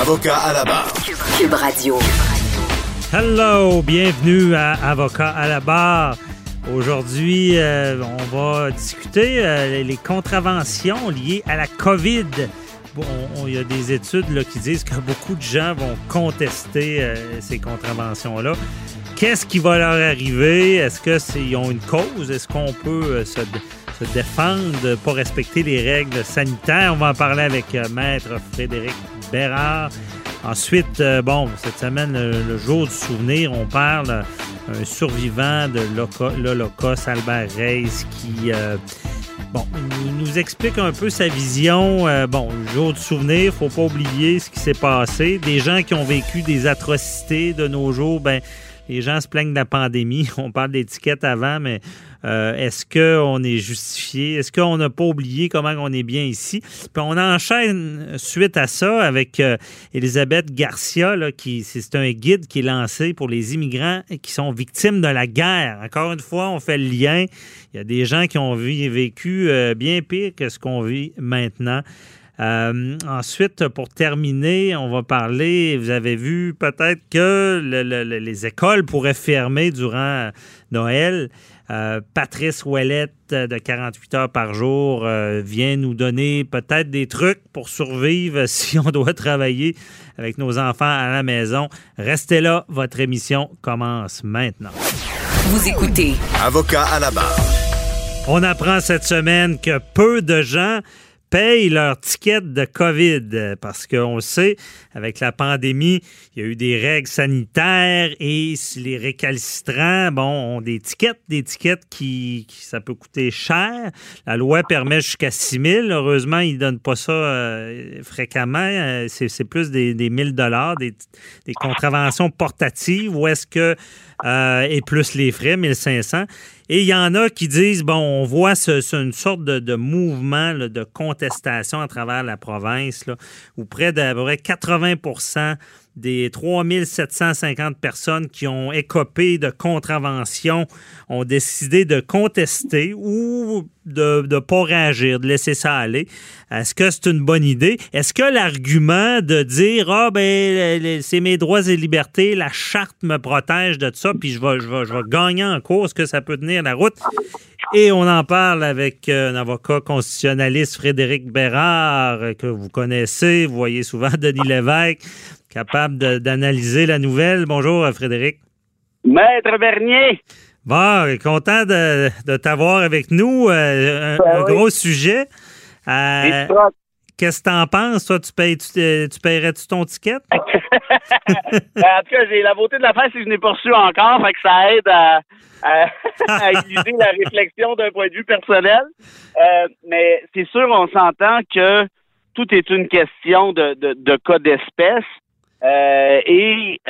Avocat à la barre. Cube Radio. Hello, bienvenue à Avocat à la barre. Aujourd'hui, euh, on va discuter euh, les contraventions liées à la COVID. Bon, on- il y a des études là, qui disent que beaucoup de gens vont contester euh, ces contraventions-là. Qu'est-ce qui va leur arriver? Est-ce qu'ils ont une cause? Est-ce qu'on peut euh, se, se défendre pour respecter les règles sanitaires? On va en parler avec euh, Maître Frédéric Ensuite, euh, bon, cette semaine, le, jour du souvenir, on parle euh, un survivant de l'Holocauste, Albert Reis, qui euh, nous, explique un peu sa vision. Bon, le jour du souvenir, faut pas oublier ce qui s'est passé. Des gens qui ont vécu des atrocités de nos jours, ben, les gens se plaignent de la pandémie. On parle d'étiquette avant, mais euh, est-ce qu'on est justifié? Est-ce qu'on n'a pas oublié comment on est bien ici? Puis on enchaîne suite à ça avec euh, Elisabeth Garcia, qui c'est un guide qui est lancé pour les immigrants qui sont victimes de la guerre. Encore une fois, on fait le lien. Il y a des gens qui ont vécu euh, bien pire que ce qu'on vit maintenant. Euh, ensuite, pour terminer, on va parler, vous avez vu peut-être que le- le- le- les écoles pourraient fermer durant Noël. Euh, Patrice Ouellette euh, de 48 heures par jour euh, vient nous donner peut-être des trucs pour survivre si on doit travailler avec nos enfants à la maison. Restez là, votre émission commence maintenant. Vous écoutez Avocat à la barre. On apprend cette semaine que peu de gens payent leur ticket de COVID euh, parce qu'on le sait, avec la pandémie, il y a eu des règles sanitaires et les récalcitrants, bon, ont des tickets, des tickets qui, ça peut coûter cher. La loi permet jusqu'à 6 000. Heureusement, ils ne donnent pas ça euh, fréquemment. Euh, c'est, plus des, des 1000 dollars, des, des contraventions portatives ou est-ce que euh, et plus les frais, 1500. Et il y en a qui disent, bon, on voit une sorte de, mouvement de contestation à travers la province, où près d'à peu près 80 des 3750 personnes qui ont écopé de contraventions ont décidé de contester ou de ne pas réagir, de laisser ça aller. Est-ce que c'est une bonne idée? Est-ce que l'argument de dire Ah, ben, c'est mes droits et libertés, la charte me protège de ça, puis je vais gagner en cours, est-ce que ça peut tenir la route? Et on en parle avec euh, un avocat constitutionnaliste, Frédéric Bérard, euh, que vous connaissez. Vous voyez souvent Denis Lévesque, capable d'analyser la nouvelle. Bonjour, euh, Frédéric. Maître Bernier, Bon, content de, de t'avoir avec nous. Euh, un, Ben un oui. gros sujet. Euh, Qu'est-ce que t'en penses? Toi, tu payes, tu, euh, tu paierais-tu ton ticket? Ben, en tout cas, j'ai la beauté de la c'est que je n'ai pas reçu encore, fait que ça aide à, à, éluder la réflexion d'un point de vue personnel. Euh, mais c'est sûr, on s'entend que tout est une question de, de, cas d'espèce. Euh, et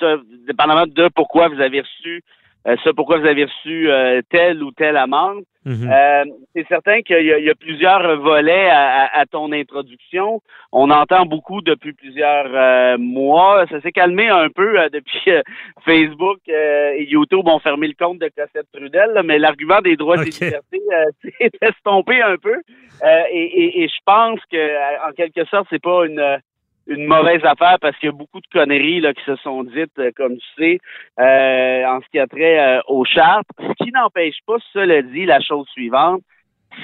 ça, dépendamment de pourquoi vous avez reçu euh, ça, pourquoi vous avez reçu euh, telle ou telle amende, Mhm. euh, c'est certain qu'il y, y a plusieurs volets à, à- à ton introduction. On entend beaucoup depuis plusieurs euh, mois. Ça s'est calmé un peu euh, depuis euh, Facebook euh, et YouTube ont fermé le compte de Cossette Trudel, là, mais l'argument des droits et Ok. des libertés euh, s'est estompé un peu. Euh, et, et- et je pense que, en quelque sorte, c'est pas une une mauvaise affaire parce qu'il y a beaucoup de conneries là, qui se sont dites, euh, comme tu sais, euh, en ce qui a trait euh, aux chartes. Ce qui n'empêche pas, cela dit, la chose suivante,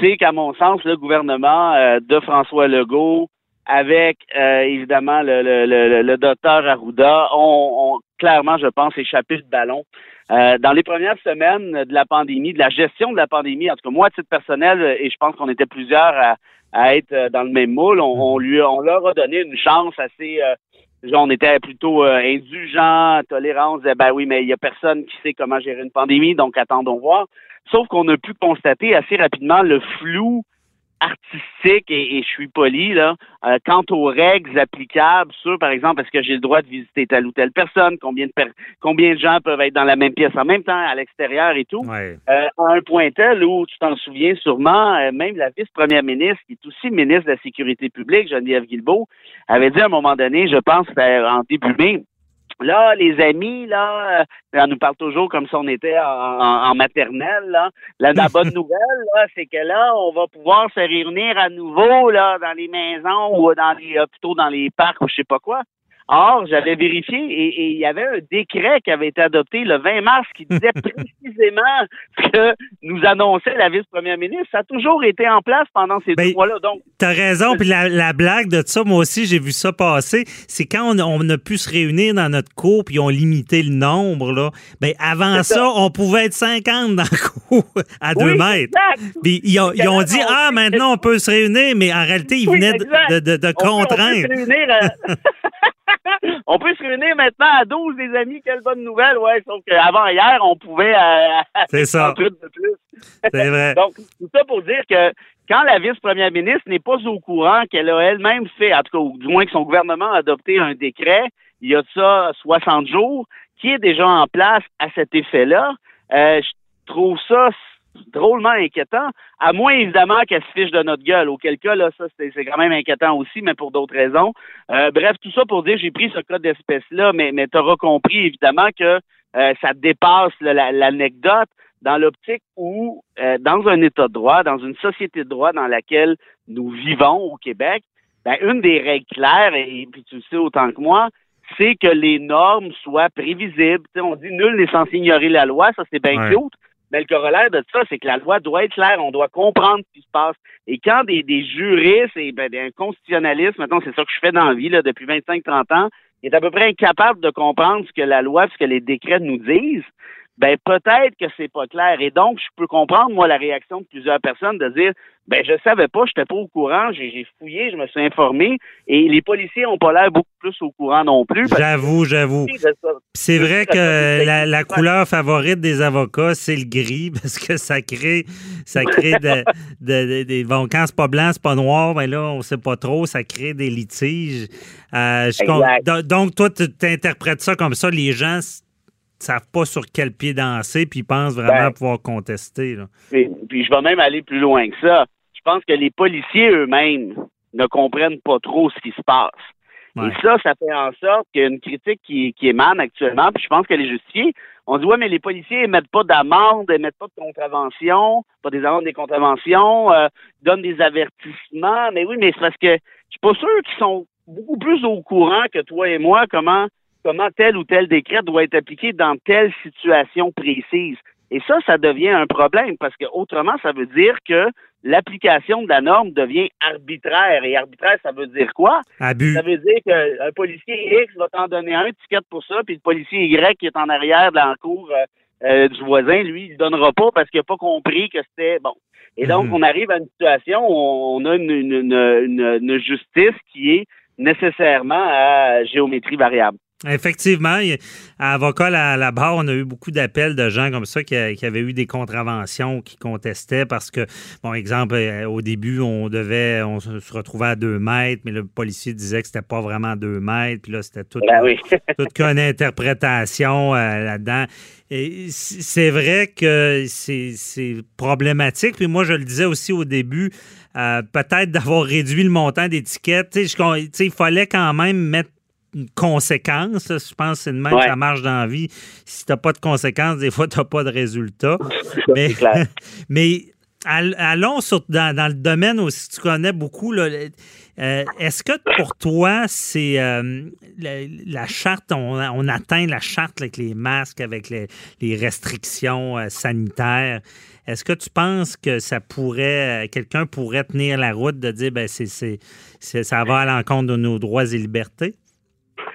c'est qu'à mon sens, le gouvernement euh, de François Legault avec euh, évidemment le, le, le, le docteur Arruda, ont, ont clairement, je pense, échappé le ballon. Dans les premières semaines de la pandémie, de la gestion de la pandémie, en tout cas moi, à titre personnel, et je pense qu'on était plusieurs à, à être euh, dans le même moule, on, on lui, on leur a donné une chance assez. Euh, on était plutôt euh. On disait, ben oui, mais il y a personne qui sait comment gérer une pandémie, donc attendons voir. Sauf qu'on a pu constater assez rapidement le flou artistique et, et je suis poli là. Euh, quant aux règles applicables sur par exemple est-ce que j'ai le droit de visiter telle ou telle personne? Combien de per- combien de gens peuvent être dans la même pièce en même temps à l'extérieur et tout? Ouais. euh, à un point tel où tu t'en souviens sûrement euh, même la vice-première ministre qui est aussi ministre de la sécurité publique Geneviève Guilbeault avait dit à un moment donné je pense en début mai Là, les amis, là, euh, on nous parle toujours comme si on était en, maternelle. Là. La, la bonne nouvelle, là, c'est que là, on va pouvoir se réunir à nouveau là, dans les maisons ou dans les hôpitaux, dans les parcs ou je sais pas quoi. Or, j'avais vérifié et et il y avait un décret qui avait été adopté le 20 mars qui disait précisément ce que nous annonçait la vice-première ministre. Ça a toujours été en place pendant ces Ben, deux mois-là. Donc, T'as raison, puis la, la blague de ça, moi aussi, j'ai vu ça passer. C'est quand on, on a pu se réunir dans notre cour, puis ils ont limité le nombre, là. Ben, avant ça, on pouvait être 50 dans le cour à deux mètres. Puis ils ont, ils ont dit, On- ah, maintenant, on peut se réunir, mais en réalité, ils Oui, venaient de, exact. de, de- de On peut- on peut contraindre. se réunir à- On peut se réunir maintenant à 12 des amis, quelle bonne nouvelle, ouais, sauf qu'avant hier, on pouvait euh, C'est ça. 38 de plus. C'est vrai. Donc, tout ça pour dire que quand la vice-première ministre n'est pas au courant qu'elle a elle-même fait, en tout cas, ou du moins que son gouvernement a adopté un décret, il y a de ça 60 jours, qui est déjà en place à cet effet-là, euh, je trouve ça drôlement inquiétant, à moins évidemment qu'elle se fiche de notre gueule, auquel cas, là, ça, c'est quand même inquiétant aussi, mais pour d'autres raisons. Euh, bref, tout ça pour dire, j'ai pris ce cas d'espèce-là, mais, mais tu auras compris évidemment que euh, ça dépasse l'anecdote dans l'optique où, euh, dans un État de droit, dans une société de droit dans laquelle nous vivons au Québec, ben, une des règles claires, et, puis tu le sais autant que moi, c'est que les normes soient prévisibles. On dit nul n'est censé ignorer la loi, ça c'est bien Ouais. cute. Mais le corollaire de ça, c'est que la loi doit être claire, on doit comprendre ce qui se passe. Et quand des, des juristes et ben, un constitutionnaliste, maintenant c'est ça que je fais dans la vie là, depuis 25-30 ans, est à peu près incapable de comprendre ce que la loi, ce que les décrets nous disent, ben peut-être que c'est pas clair. Et donc, je peux comprendre, moi, la réaction de plusieurs personnes de dire ben je savais pas, j'étais pas au courant, j'ai fouillé, je me suis informé, et les policiers ont pas l'air beaucoup plus au courant non plus. J'avoue, j'avoue. c'est vrai que la, couleur favorite des avocats, c'est le gris, parce que ça crée, ça crée de, de- bon, quand c'est pas blanc, c'est pas noir, mais là, on sait pas trop, ça crée des litiges. Euh, je donc, toi, tu interprètes ça comme ça, les gens savent pas sur quel pied danser, puis ils pensent vraiment Ben. pouvoir contester. là. Puis, puis je vais même aller plus loin que ça. Je pense que les policiers eux-mêmes ne comprennent pas trop ce qui se passe. Ouais. Et ça, ça fait en sorte qu'il y a une critique qui, qui émane actuellement, puis je pense qu'elle est justifiée. On dit, ouais, mais les policiers émettent pas d'amende, émettent pas de contravention, pas des amendes, des contraventions, euh, donnent des avertissements. Mais oui, mais c'est parce que je suis pas sûr qu'ils sont beaucoup plus au courant que toi et moi comment comment tel ou tel décret doit être appliqué dans telle situation précise. Et ça, ça devient un problème parce que autrement, ça veut dire que l'application de la norme devient arbitraire. Et arbitraire, ça veut dire quoi? Abus. Ça veut dire qu'un policier X va t'en donner un ticket pour ça, puis le policier Y qui est en arrière de l'encours euh, euh, du voisin, lui, il ne donnera pas parce qu'il n'a pas compris que c'était bon. Et donc, Mhm. on arrive à une situation où on a une, une, une- une justice qui est nécessairement à géométrie variable. Effectivement, à avocat à la barre, on a eu beaucoup d'appels de gens comme ça qui, qui avaient eu des contraventions, qui contestaient parce que, bon, exemple, euh, au début, on devait, on se retrouvait à deux mètres, mais le policier disait que c'était pas vraiment deux mètres, puis là, c'était tout, Ben oui. toute qu'une interprétation euh, là-dedans. Et c'est vrai que c'est problématique. Puis moi, je le disais aussi au début, euh, peut-être d'avoir réduit le montant d'étiquettes. Tu sais, il fallait quand même mettre une conséquence. là. Je pense que c'est de même que Ouais. ça marche dans la vie. Si tu n'as pas de conséquences, des fois, tu n'as pas de résultat. mais, clair. mais all- allons sur, dans, dans le domaine aussi, tu connais beaucoup. là, Euh, Est-ce que pour toi, c'est euh, la, la charte, on, on atteint la charte avec les masques, avec les, les restrictions euh, sanitaires? Est-ce que tu penses que ça pourrait, quelqu'un pourrait tenir la route de dire, ben c'est- ça va à l'encontre de nos droits et libertés?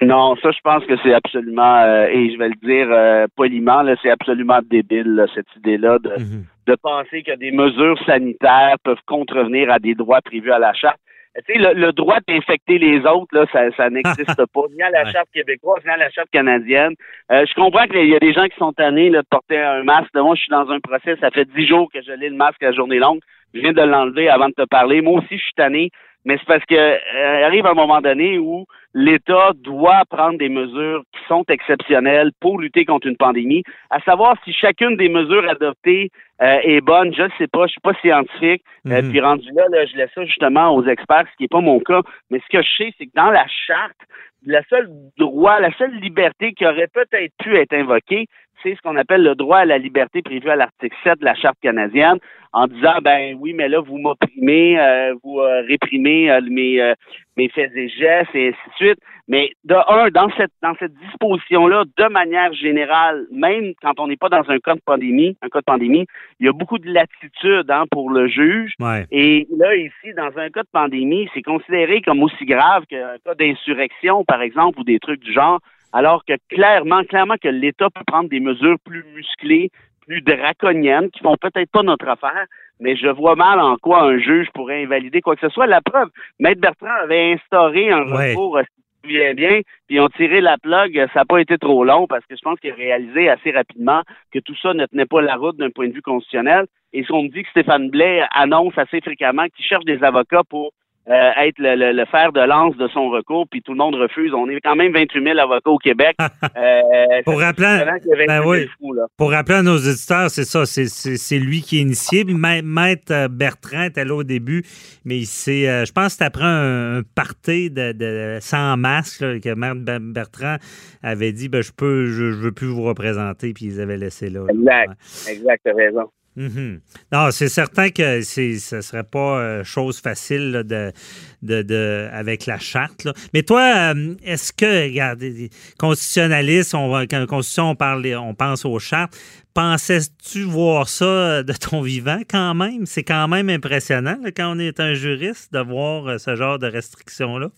Non, ça, je pense que c'est absolument, euh, et je vais le dire euh, poliment, là, c'est absolument débile, là, cette idée-là de, Mhm. de penser que des mesures sanitaires peuvent contrevenir à des droits prévus à la charte. Tu sais, le, le droit d'infecter les autres, là, ça, ça n'existe pas, ni à la Ouais. charte québécoise, ni à la charte canadienne. Euh, je comprends qu'il y a des gens qui sont tannés là, de porter un masque. Moi, je suis dans un procès, ça fait dix jours que je lis le masque à la journée longue. Je viens de l'enlever avant de te parler. Moi aussi, je suis tanné. Mais c'est parce que euh, arrive un moment donné où l'État doit prendre des mesures qui sont exceptionnelles pour lutter contre une pandémie. À savoir si chacune des mesures adoptées euh, est bonne, je ne sais pas, je suis pas scientifique. Euh, Mhm. puis rendu là, là, je laisse ça justement aux experts, ce qui n'est pas mon cas. Mais ce que je sais, c'est que dans la charte, la seule droit, la seule liberté qui aurait peut-être pu être invoquée, c'est ce qu'on appelle le droit à la liberté prévu à l'article 7 de la Charte canadienne, en disant ben oui, mais là, vous m'opprimez, euh, vous euh, réprimez euh, mes, mes faits et gestes, et ainsi de suite. Mais de un, dans cette dans cette disposition-là, de manière générale, même quand on n'est pas dans un cas de pandémie, un cas de pandémie, il y a beaucoup de latitude hein, pour le juge. Ouais. Et là, ici, dans un cas de pandémie, c'est considéré comme aussi grave qu'un cas d'insurrection, par exemple, ou des trucs du genre, alors que clairement, clairement que l'État peut prendre des mesures plus musclées, plus draconiennes, qui font peut-être pas notre affaire, mais je vois mal en quoi un juge pourrait invalider quoi que ce soit. La preuve, Maître Bertrand avait instauré un Ouais. recours, euh, si tu te souviens bien, puis ils ont tiré la plug, ça n'a pas été trop long, parce que je pense qu'il a réalisé assez rapidement que tout ça ne tenait pas la route d'un point de vue constitutionnel. Et ce qu'on me dit que Stéphane Blais annonce assez fréquemment qu'il cherche des avocats pour euh, être le, le- le fer de lance de son recours, puis tout le monde refuse. On est quand même 28 000 avocats au Québec. Euh, Pour rappeler- vraiment qu'il y a 28 ben 000 oui. fous, là. Pour rappeler à nos auditeurs, c'est ça, c'est- c'est c'est lui qui est initié. Ma- Maître euh, Bertrand était là au début, mais euh, je pense que c'était après un, un party de, de- sans masque là, que Maître Ber- Bertrand avait dit ben, je peux, je, je veux plus vous représenter, puis ils avaient laissé là. là. Exact. Ouais. Exact, t'as Mhm. Non, c'est certain que ce serait pas euh, chose facile de, de, de- avec la charte. Mais toi, euh, est-ce que, regarde, les constitutionnalistes, on quand constitution, on parle, on pense aux chartes. Pensais-tu voir ça euh, de ton vivant quand même? C'est quand même impressionnant quand on est un juriste de voir ce genre de restrictions-là.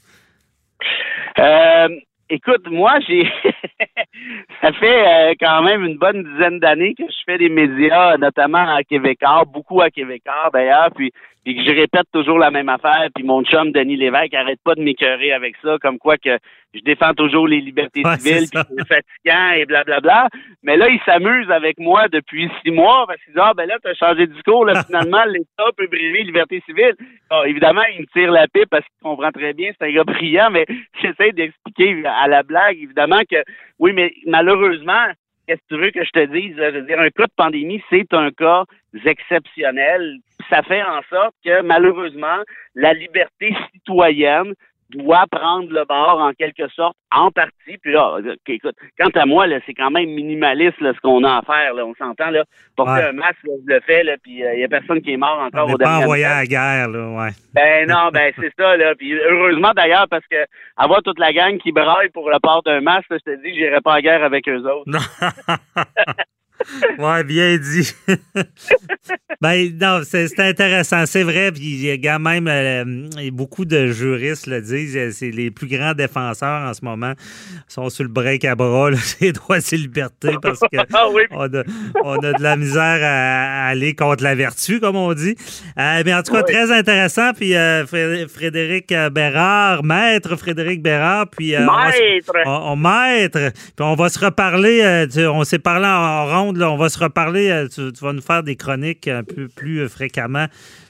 Écoute, moi, j'ai. ça fait euh, quand même une bonne dizaine d'années que je fais des médias, notamment à Québécois, beaucoup à Québécois d'ailleurs, puis, puis que je répète toujours la même affaire, puis mon chum Denis Lévesque arrête pas de m'écœurer avec ça, comme quoi que je défends toujours les libertés Ouais, civiles, puis c'est fatigant et blablabla. Mais là, il s'amuse avec moi depuis six mois parce qu'il dit Ah ben là, t'as changé de discours, là, finalement, l'État peut briser les libertés civiles. Bon, évidemment, il me tire la pipe parce qu'il comprend très bien, c'est un gars brillant, mais j'essaie d'expliquer à la blague, évidemment, que oui, mais malheureusement, qu'est-ce que tu veux que je te dise? Je veux dire, un cas de pandémie, c'est un cas exceptionnel. Ça fait en sorte que malheureusement, la liberté citoyenne doit prendre le bord en quelque sorte, en partie. Puis là, euh, écoute, quant à moi, c'est quand même minimaliste là, ce qu'on a à faire. Là, on s'entend là. Porter Ouais. un masque, là, je le fais, là, puis il n'y a personne qui est mort On encore n'est au pas envoyé à la guerre, là, ouais. Ben non, ben c'est ça, là. Puis heureusement d'ailleurs, parce que avoir toute la gang qui braille pour le port d'un masque, je te dis, j'irai pas en guerre avec eux autres. ouais, bien dit. ben, non, c'est intéressant. C'est vrai. Puis, il y a quand même euh, beaucoup de juristes le disent. euh, C'est les plus grands défenseurs en ce moment sont sur le break à bras, là, ces droits et libertés, parce que Ah oui, on a, on a de la misère à, à aller contre la vertu, comme on dit. Euh, mais en tout cas, Oui. très intéressant. Puis euh, Fré- Frédéric Bérard, maître Frédéric Bérard, puis maître! on, on- maître, puis on va se reparler. on s'est parlé en, en là, on va se reparler. euh, tu, tu vas nous faire des chroniques un peu plus euh, fréquemment.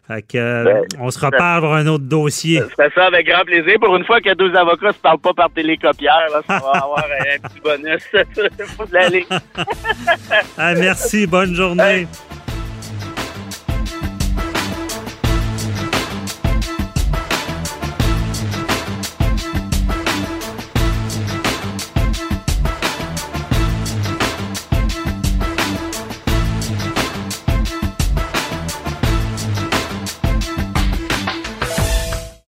Fait que, euh, Ben, on se reparle pour un autre dossier. Je fais ça avec grand plaisir. Pour une fois que deux avocats se parlent pas par télécopière, là, ça va avoir un, petit bonus. Faut de. Ah, merci, bonne journée. Hey.